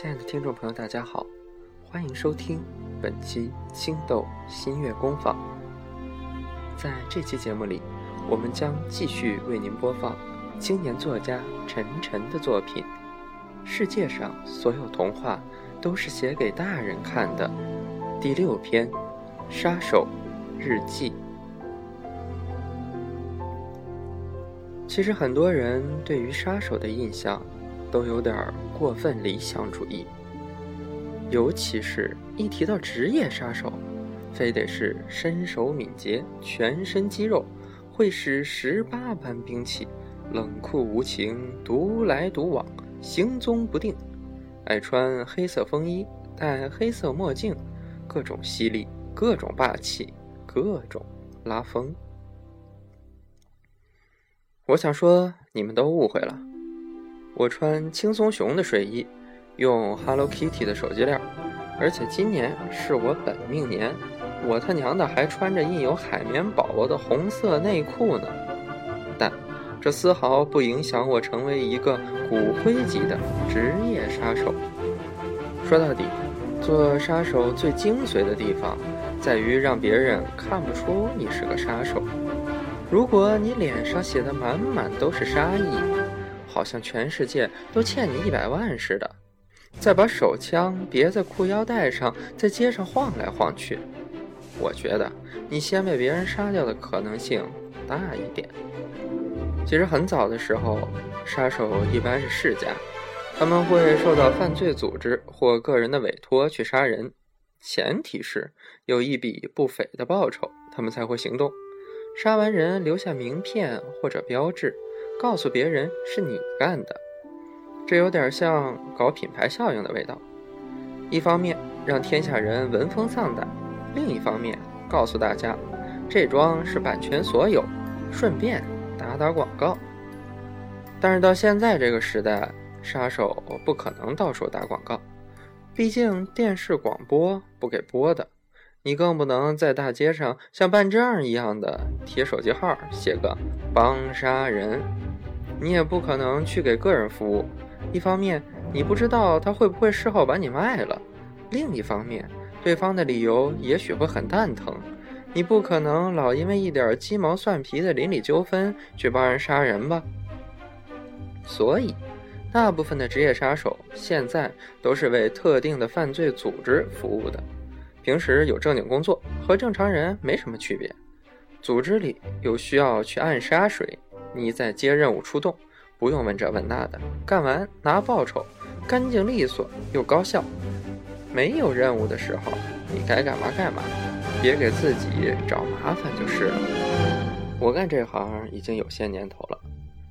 亲爱的听众朋友，大家好，欢迎收听本期青豆新月工坊。在这期节目里，我们将继续为您播放青年作家陈晨的作品《世界上所有童话都是写给大人看的》第六篇《杀手日记》。其实很多人对于杀手的印象都有点过分理想主义，尤其是一提到职业杀手，非得是身手敏捷、全身肌肉，会使十八般兵器，冷酷无情、独来独往、行踪不定，爱穿黑色风衣、戴黑色墨镜，各种犀利、各种霸气、各种拉风。我想说，你们都误会了。我穿轻松熊的睡衣，用 Hello Kitty 的手机链，而且今年是我本命年，我他娘的还穿着印有海绵宝宝的红色内裤呢。但这丝毫不影响我成为一个骨灰级的职业杀手。说到底，做杀手最精髓的地方，在于让别人看不出你是个杀手。如果你脸上写的满满都是杀意，好像全世界都欠你一百万似的，再把手枪别在裤腰带上，在街上晃来晃去，我觉得你先被别人杀掉的可能性大一点。其实很早的时候，杀手一般是世家，他们会受到犯罪组织或个人的委托去杀人，前提是有一笔不菲的报酬，他们才会行动。杀完人留下名片或者标志，告诉别人是你干的，这有点像搞品牌效应的味道。一方面让天下人闻风丧胆，另一方面告诉大家这桩是版权所有，顺便打打广告。但是到现在这个时代，杀手不可能到处打广告，毕竟电视广播不给播的。你更不能在大街上像办证一样的贴手机号，写个帮杀人。你也不可能去给个人服务。一方面，你不知道他会不会事后把你卖了；另一方面，对方的理由也许会很蛋疼。你不可能老因为一点鸡毛蒜皮的邻里纠纷去帮人杀人吧？所以，大部分的职业杀手现在都是为特定的犯罪组织服务的。平时有正经工作，和正常人没什么区别。组织里有需要去暗杀谁，你再接任务出动，不用问这问那的，干完拿报酬，干净利索又高效。没有任务的时候，你该干嘛干嘛，别给自己找麻烦就是了。我干这行已经有些年头了，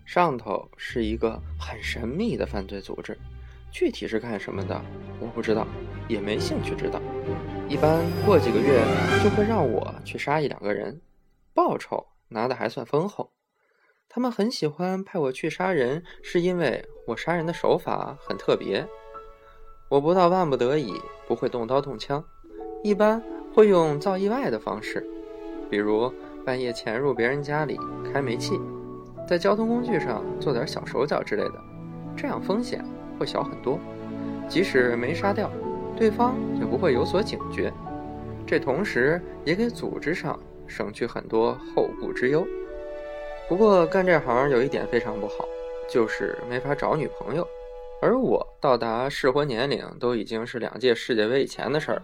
上头是一个很神秘的犯罪组织。具体是干什么的，我不知道，也没兴趣知道。一般过几个月就会让我去杀一两个人，报酬拿的还算丰厚。他们很喜欢派我去杀人，是因为我杀人的手法很特别。我不到万不得已不会动刀动枪，一般会用造意外的方式，比如半夜潜入别人家里开煤气，在交通工具上做点小手脚之类的，这样风险。会小很多，即使没杀掉，对方也不会有所警觉。这同时也给组织上省去很多后顾之忧。不过干这行有一点非常不好，就是没法找女朋友。而我到达适婚年龄都已经是两届世界杯以前的事儿了。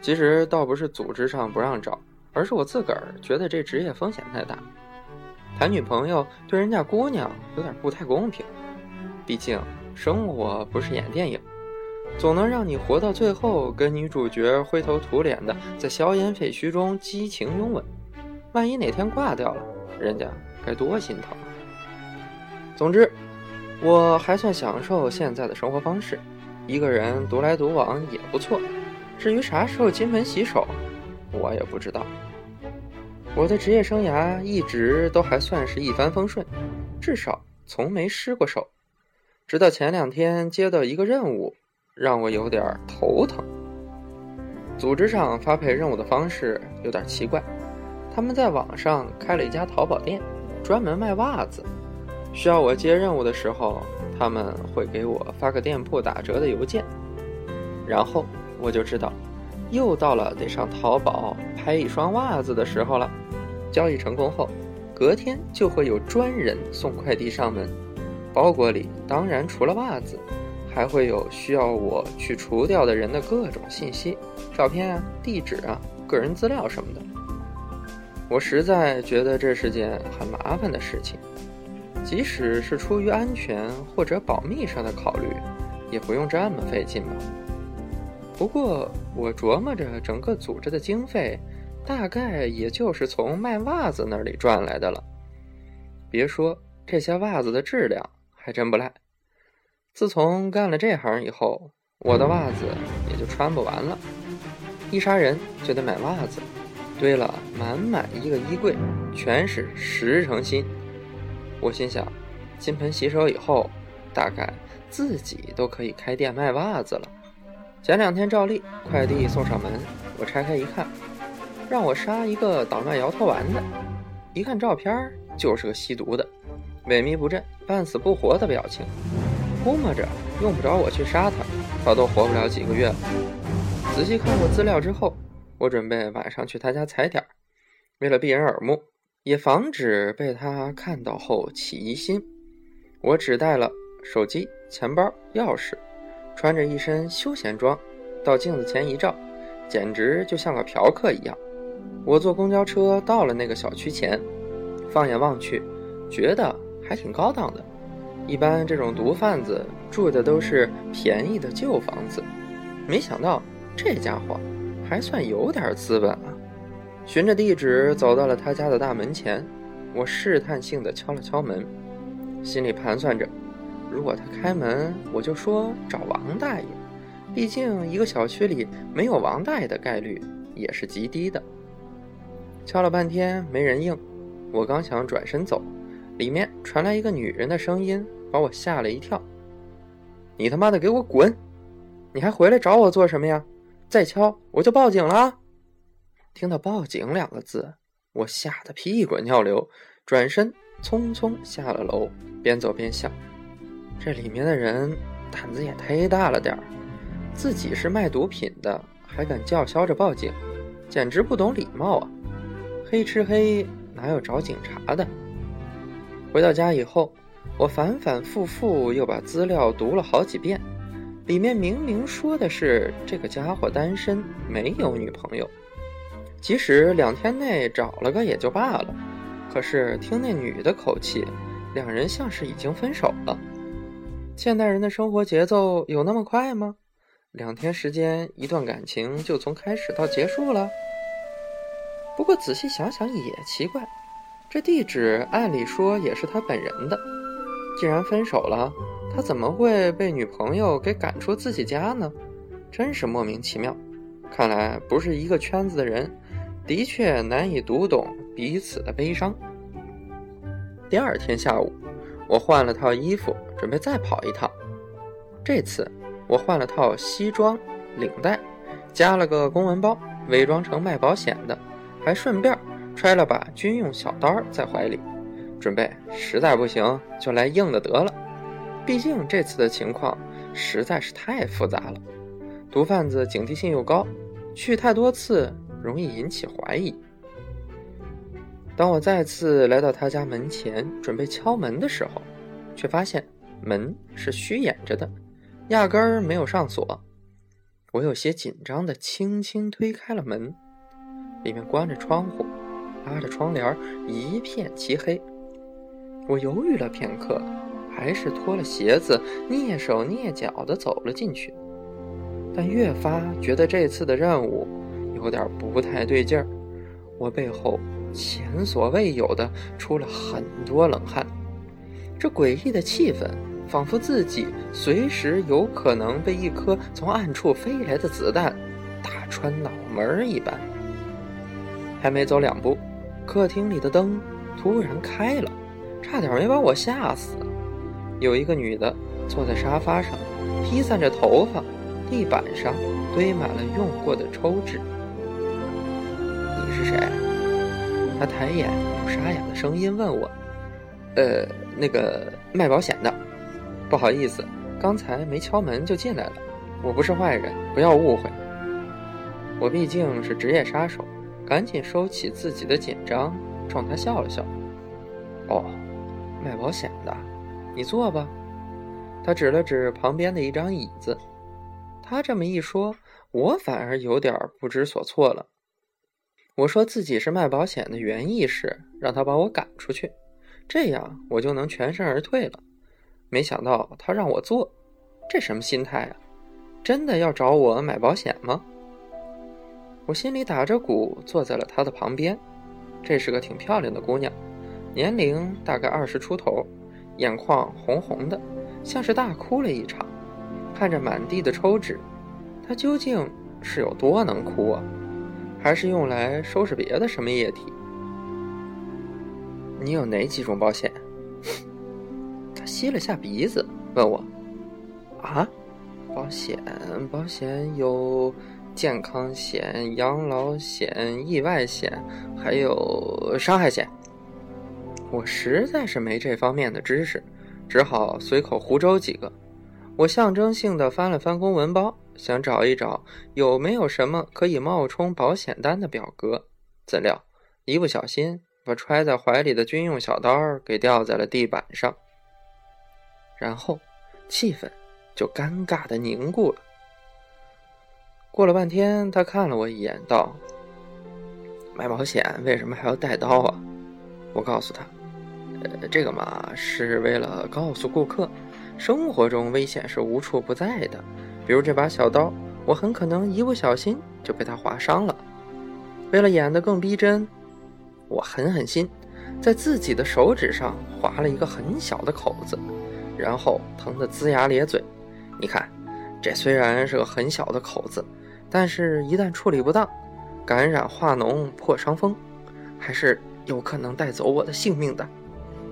其实倒不是组织上不让找，而是我自个儿觉得这职业风险太大，谈女朋友对人家姑娘有点不太公平。毕竟。生活不是演电影，总能让你活到最后，跟女主角灰头土脸的在硝烟废墟中激情拥吻。万一哪天挂掉了，人家该多心疼！总之，我还算享受现在的生活方式，一个人独来独往也不错。至于啥时候金盆洗手，我也不知道。我的职业生涯一直都还算是一帆风顺，至少从没失过手。直到前两天接到一个任务，让我有点头疼。组织上发配任务的方式有点奇怪，他们在网上开了一家淘宝店，专门卖袜子。需要我接任务的时候，他们会给我发个店铺打折的邮件，然后我就知道，又到了得上淘宝拍一双袜子的时候了。交易成功后，隔天就会有专人送快递上门，包裹里当然除了袜子，还会有需要我去除掉的人的各种信息、照片啊、地址啊、个人资料什么的。我实在觉得这是件很麻烦的事情。即使是出于安全或者保密上的考虑，也不用这么费劲吧。不过我琢磨着，整个组织的经费，大概也就是从卖袜子那里赚来的了。别说这些袜子的质量还真不赖。自从干了这行以后，我的袜子也就穿不完了。一杀人就得买袜子，堆了满满一个衣柜，全是十成新。我心想，金盆洗手以后，大概自己都可以开店卖袜子了。前两天照例快递送上门，我拆开一看，让我杀一个捣乱摇头丸的。一看照片，就是个吸毒的，萎靡不振、半死不活的表情。估摸着用不着我去杀他，他都活不了几个月了。仔细看过资料之后，我准备晚上去他家踩点儿，为了避人耳目。也防止被他看到后起疑心，我只带了手机、钱包、钥匙，穿着一身休闲装，到镜子前一照，简直就像个嫖客一样。我坐公交车到了那个小区前，放眼望去，觉得还挺高档的。一般这种毒贩子住的都是便宜的旧房子，没想到这家伙还算有点资本啊。循着地址走到了他家的大门前，我试探性的敲了敲门，心里盘算着，如果他开门，我就说找王大爷，毕竟一个小区里没有王大爷的概率也是极低的。敲了半天没人应，我刚想转身走，里面传来一个女人的声音，把我吓了一跳：“你他妈的给我滚！你还回来找我做什么呀？再敲我就报警了！”听到“报警”两个字，我吓得屁滚尿流，转身匆匆下了楼，边走边想：这里面的人胆子也忒大了点儿，自己是卖毒品的，还敢叫嚣着报警，简直不懂礼貌啊！黑吃黑，哪有找警察的？回到家以后，我反反复复又把资料读了好几遍，里面明明说的是这个家伙单身，没有女朋友。即使两天内找了个也就罢了，可是听那女的口气，两人像是已经分手了。现代人的生活节奏有那么快吗？两天时间，一段感情就从开始到结束了？不过仔细想想也奇怪，这地址按理说也是他本人的，既然分手了，他怎么会被女朋友给赶出自己家呢？真是莫名其妙。看来不是一个圈子的人。的确难以读懂彼此的悲伤。第二天下午，我换了套衣服，准备再跑一趟。这次我换了套西装，领带，加了个公文包，伪装成卖保险的，还顺便揣了把军用小刀在怀里，准备实在不行就来硬的得了。毕竟这次的情况实在是太复杂了，毒贩子警惕性又高，去太多次。容易引起怀疑。当我再次来到他家门前准备敲门的时候，却发现门是虚掩着的，压根儿没有上锁。我有些紧张的轻轻推开了门，里面关着窗户，拉着窗帘，一片漆黑。我犹豫了片刻，还是脱了鞋子，蹑手蹑脚的走了进去。但越发觉得这次的任务。有点不太对劲儿，我背后前所未有的出了很多冷汗。这诡异的气氛，仿佛自己随时有可能被一颗从暗处飞来的子弹打穿脑门一般。还没走两步，客厅里的灯突然开了，差点没把我吓死。有一个女的坐在沙发上，披散着头发，地板上堆满了用过的抽纸。你是谁？她抬眼，用沙哑的声音问我：“呃，那个卖保险的。”不好意思，刚才没敲门就进来了。我不是坏人，不要误会。我毕竟是职业杀手，赶紧收起自己的紧张，冲他笑了笑。哦，卖保险的，你坐吧。他指了指旁边的一张椅子。他这么一说，我反而有点不知所措了。我说自己是卖保险的原意是让他把我赶出去，这样我就能全身而退了。没想到他让我做，这什么心态啊？真的要找我买保险吗？我心里打着鼓，坐在了他的旁边。这是个挺漂亮的姑娘，年龄大概二十出头，眼眶红红的，像是大哭了一场。看着满地的抽纸，她究竟是有多能哭啊？还是用来收拾别的什么液体？你有哪几种保险？他吸了下鼻子，问我：“啊，保险？保险有健康险、养老险、意外险，还有伤害险。”我实在是没这方面的知识，只好随口胡诌几个。我象征性的翻了翻公文包。想找一找有没有什么可以冒充保险单的表格，怎料一不小心把揣在怀里的军用小刀给掉在了地板上，然后气氛就尴尬的凝固了。过了半天，他看了我一眼，道：“买保险为什么还要带刀啊？”我告诉他：“呃，这个嘛，是为了告诉顾客，生活中危险是无处不在的。”比如这把小刀，我很可能一不小心就被它划伤了。为了演得更逼真，我狠狠心，在自己的手指上划了一个很小的口子，然后疼得龇牙咧嘴。你看，这虽然是个很小的口子，但是一旦处理不当，感染化脓破伤风，还是有可能带走我的性命的。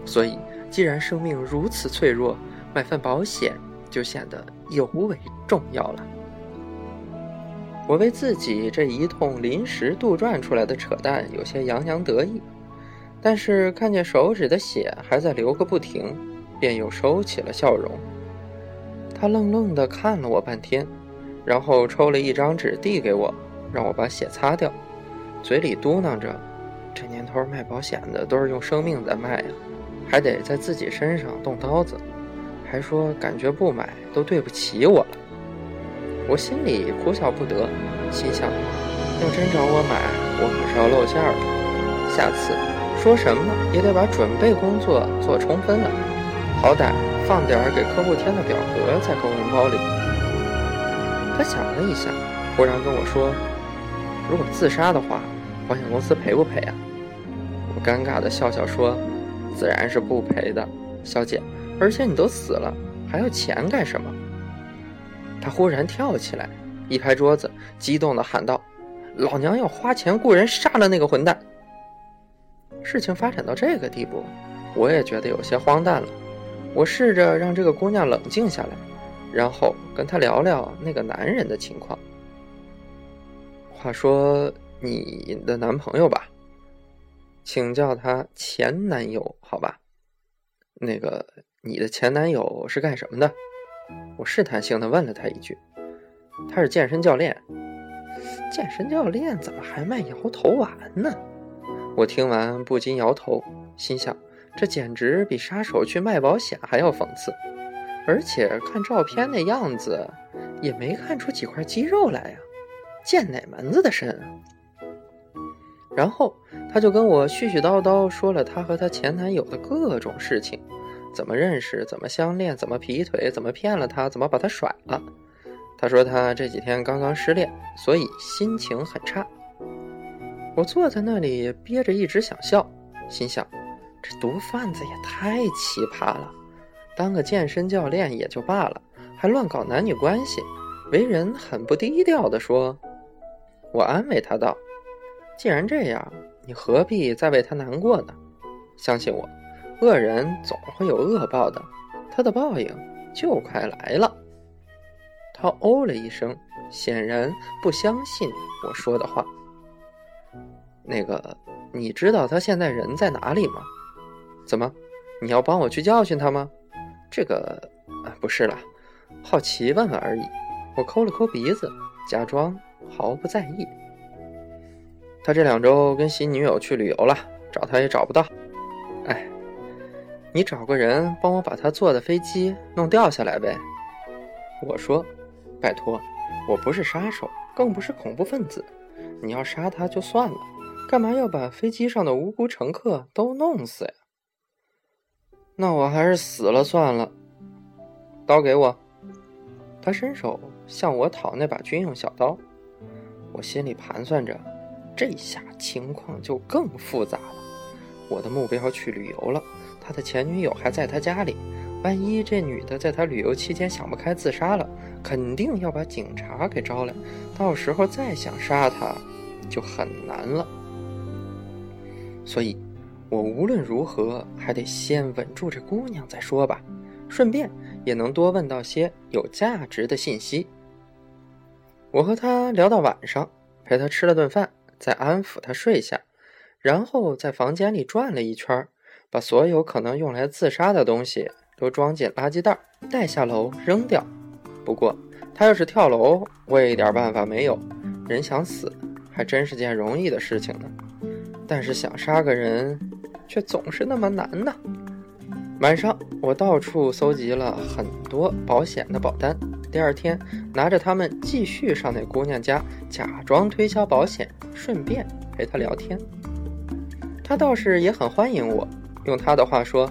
所以，既然生命如此脆弱，买份保险就显得。尤为重要了。我为自己这一通临时杜撰出来的扯淡有些洋洋得意，但是看见手指的血还在流个不停，便又收起了笑容。他愣愣地看了我半天，然后抽了一张纸递给我，让我把血擦掉，嘴里嘟囔着：“这年头卖保险的都是用生命在卖呀，还得在自己身上动刀子。”还说感觉不买都对不起我了，我心里哭笑不得，心想：要真找我买，我可是要露馅了。下次说什么也得把准备工作做充分了，好歹放点儿给客户填的表格在公文包里。他想了一下，忽然跟我说：“如果自杀的话，保险公司赔不赔啊？”我尴尬的笑笑说：“自然是不赔的，小姐。”而且你都死了，还要钱干什么？他忽然跳起来，一拍桌子，激动地喊道：“老娘要花钱雇人杀了那个混蛋！”事情发展到这个地步，我也觉得有些荒诞了。我试着让这个姑娘冷静下来，然后跟她聊聊那个男人的情况。话说你的男朋友吧，请叫他前男友，好吧？那个。你的前男友是干什么的？我试探性的问了他一句。他是健身教练。健身教练怎么还卖摇头丸呢？我听完不禁摇头，心想这简直比杀手去卖保险还要讽刺。而且看照片那样子，也没看出几块肌肉来呀，健哪门子的身啊？然后他就跟我絮絮叨叨说了他和他前男友的各种事情。怎么认识？怎么相恋？怎么劈腿？怎么骗了他？怎么把他甩了？他说他这几天刚刚失恋，所以心情很差。我坐在那里憋着一直想笑，心想这毒贩子也太奇葩了。当个健身教练也就罢了，还乱搞男女关系，为人很不低调的说。我安慰他道：“既然这样，你何必再为他难过呢？相信我。”恶人总会有恶报的，他的报应就快来了。他哦了一声，显然不相信我说的话。那个，你知道他现在人在哪里吗？怎么，你要帮我去教训他吗？这个啊，不是啦，好奇问问而已。我抠了抠鼻子，假装毫不在意。他这两周跟新女友去旅游了，找他也找不到。哎，你找个人帮我把他坐的飞机弄掉下来呗。我说，拜托，我不是杀手，更不是恐怖分子。你要杀他就算了，干嘛要把飞机上的无辜乘客都弄死呀？那我还是死了算了。刀给我。他伸手向我讨那把军用小刀，我心里盘算着，这下情况就更复杂了。我的目标去旅游了，他的前女友还在他家里。万一这女的在他旅游期间想不开自杀了，肯定要把警察给招来，到时候再想杀她，就很难了。所以，我无论如何还得先稳住这姑娘再说吧，顺便也能多问到些有价值的信息。我和她聊到晚上，陪她吃了顿饭，再安抚他睡下，然后在房间里转了一圈，把所有可能用来自杀的东西。都装进垃圾袋，带下楼扔掉。不过，他要是跳楼，我也一点办法没有。人想死，还真是件容易的事情呢。但是想杀个人，却总是那么难呢。晚上，我到处搜集了很多保险的保单。第二天，拿着它们继续上那姑娘家，假装推销保险，顺便陪她聊天。她倒是也很欢迎我。用她的话说。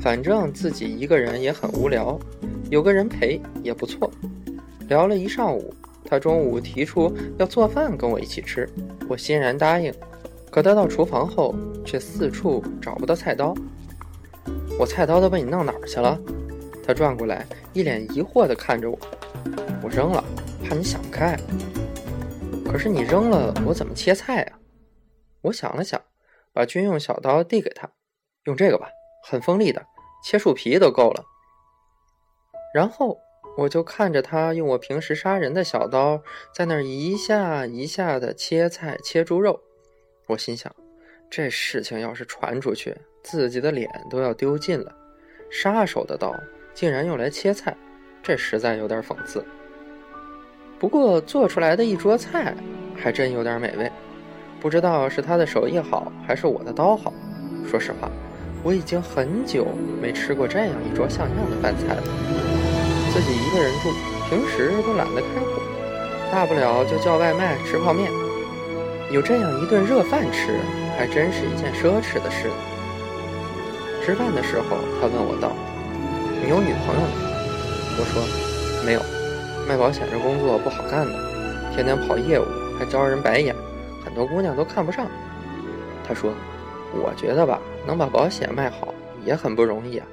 反正自己一个人也很无聊，有个人陪也不错。聊了一上午，她中午提出要做饭跟我一起吃，我欣然答应。可她到厨房后，却四处找不到菜刀。我菜刀都被你弄哪儿去了？他转过来，一脸疑惑地看着我。我扔了，怕你想不开。可是你扔了，我怎么切菜啊？我想了想，把军用小刀递给他，用这个吧。很锋利的，切树皮都够了。然后我就看着他用我平时杀人的小刀，在那儿一下一下的切菜、切猪肉。我心想，这事情要是传出去，自己的脸都要丢尽了。杀手的刀竟然用来切菜，这实在有点讽刺。不过做出来的一桌菜还真有点美味，不知道是他的手艺好，还是我的刀好。说实话。我已经很久没吃过这样一桌像样的饭菜了。自己一个人住，平时都懒得开火，大不了就叫外卖吃泡面。有这样一顿热饭吃，还真是一件奢侈的事。吃饭的时候，他问我道：“你有女朋友吗？”我说：“没有，卖保险这工作不好干的，天天跑业务还招人白眼，很多姑娘都看不上。”他说。我觉得吧，能把保险卖好也很不容易啊。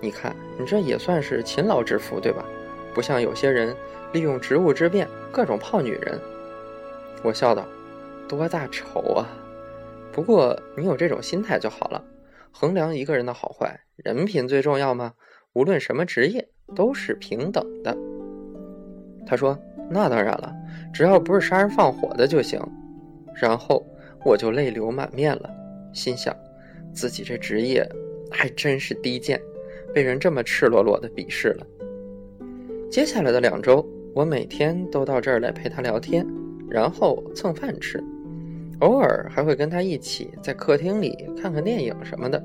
你看，你这也算是勤劳致富，对吧？不像有些人利用职务之便各种泡女人。我笑道：“多大仇啊！不过你有这种心态就好了。衡量一个人的好坏，人品最重要吗？无论什么职业，都是平等的。”他说：“那当然了，只要不是杀人放火的就行。”然后我就泪流满面了。心想，自己这职业还真是低贱，被人这么赤裸裸的鄙视了。接下来的两周，我每天都到这儿来陪他聊天，然后蹭饭吃，偶尔还会跟他一起在客厅里看看电影什么的。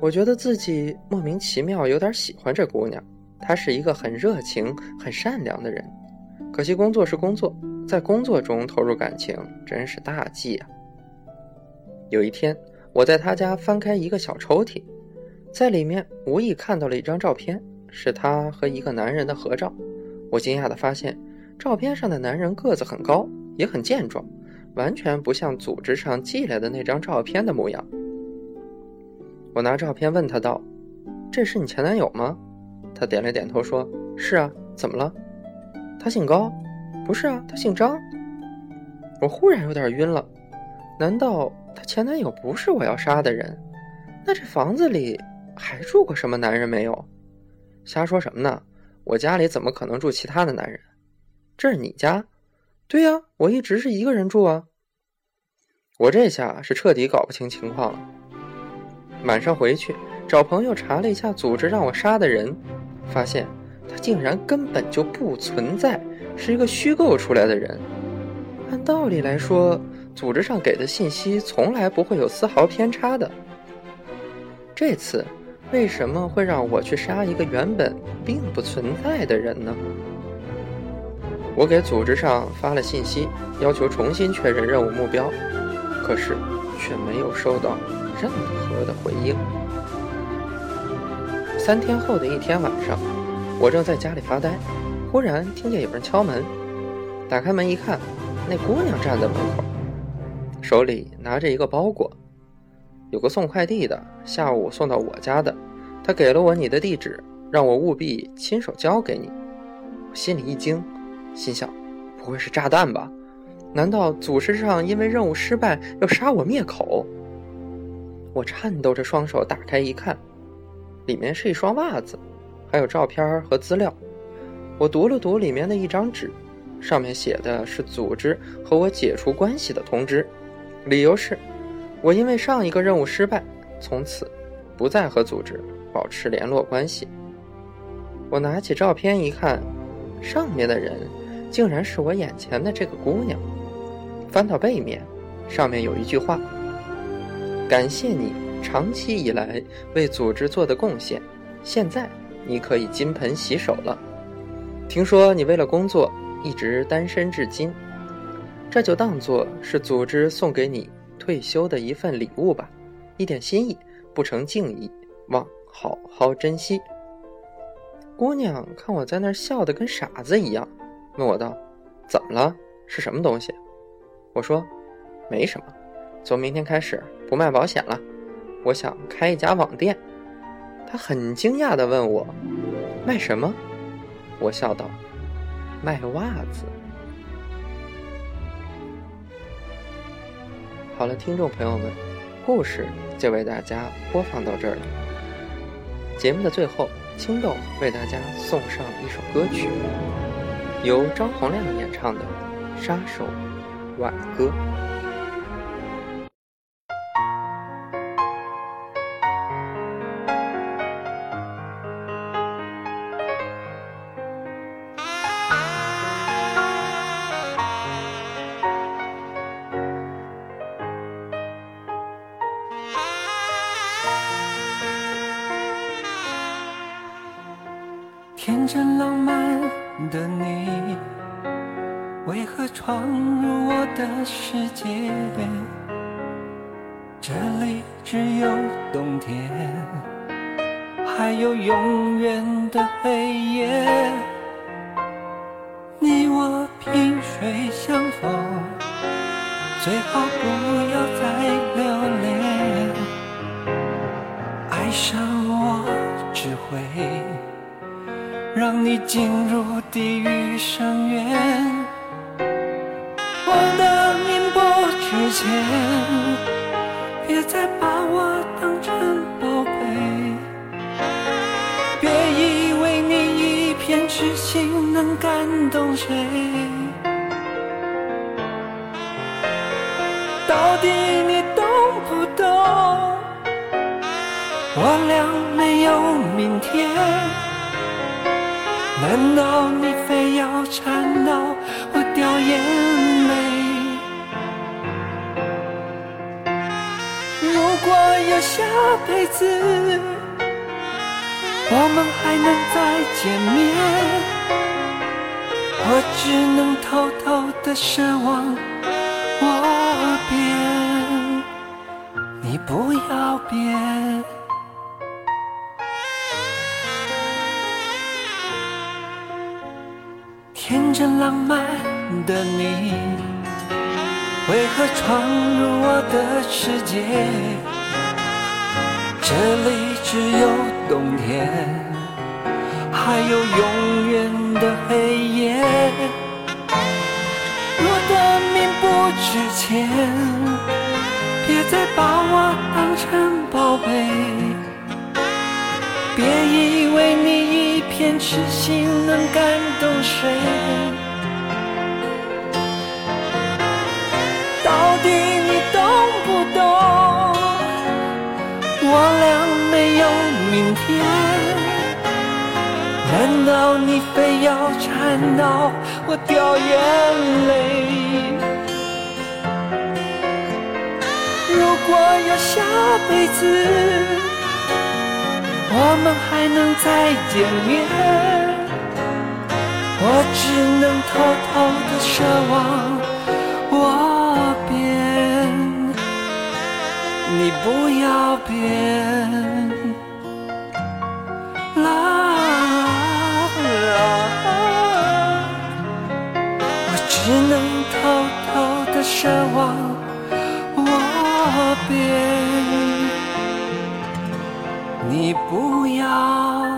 我觉得自己莫名其妙有点喜欢这姑娘，她是一个很热情、很善良的人。可惜工作是工作，在工作中投入感情真是大忌啊。有一天，我在她家翻开一个小抽屉，在里面无意看到了一张照片，是她和一个男人的合照。我惊讶地发现，照片上的男人个子很高，也很健壮，完全不像组织上寄来的那张照片的模样。我拿照片问他道：“这是你前男友吗？”他点了点头说：“是啊，怎么了？”他姓高？不是啊，他姓张。我忽然有点晕了，难道？她前男友不是我要杀的人，那这房子里还住过什么男人没有？瞎说什么呢？我家里怎么可能住其他的男人？这是你家？对呀，我一直是一个人住啊。我这下是彻底搞不清情况了。晚上回去找朋友查了一下组织让我杀的人，发现他竟然根本就不存在，是一个虚构出来的人。按道理来说，组织上给的信息从来不会有丝毫偏差的。这次为什么会让我去杀一个原本并不存在的人呢？我给组织上发了信息，要求重新确认任务目标，可是却没有收到任何的回应。三天后的一天晚上，我正在家里发呆，忽然听见有人敲门。打开门一看，那姑娘站在门口，手里拿着一个包裹。有个送快递的，下午送到我家的，他给了我你的地址，让我务必亲手交给你。我心里一惊，心想：不会是炸弹吧？难道组织上因为任务失败要杀我灭口？我颤抖着双手打开一看，里面是一双袜子，还有照片和资料。我读了读里面的一张纸，上面写的是组织和我解除关系的通知，理由是。我因为上一个任务失败，从此不再和组织保持联络关系。我拿起照片一看，上面的人竟然是我眼前的这个姑娘。翻到背面，上面有一句话：“感谢你长期以来为组织做的贡献，现在你可以金盆洗手了。听说你为了工作一直单身至今，这就当做是组织送给你。”退休的一份礼物吧，一点心意，不成敬意，望好好珍惜。姑娘看我在那儿笑得跟傻子一样，问我道：“怎么了？是什么东西？”我说：“没什么，从明天开始不卖保险了，我想开一家网店。”他很惊讶地问我：“卖什么？”我笑道：“卖袜子。”好了，听众朋友们，故事就为大家播放到这儿了。节目的最后，青豆为大家送上一首歌曲，由张洪亮演唱的《杀手挽歌》。天真浪漫的你，为何闯入我的世界？这里只有冬天，还有永远的黑夜。你我萍水相逢，最好不你进入地狱深渊，我的命不值钱，别再把我当成宝贝。别以为你一片痴心能感动谁，到底你懂不懂？我俩没有明天。难道你非要缠到我掉眼泪？如果有下辈子，我们还能再见面，我只能偷偷的奢望我变，你不要变。真浪漫的你，为何闯入我的世界？这里只有冬天，还有永远的黑夜。我的命不值钱，别再把我当成宝贝。别以为你一片痴心能感动谁，到底你懂不懂？我俩没有明天，难道你非要缠到我掉眼泪？如果有下辈子，我们还能再见面，我只能偷偷的奢望我变，你不要变。啦啦，我只能偷偷的奢望我变，你不要。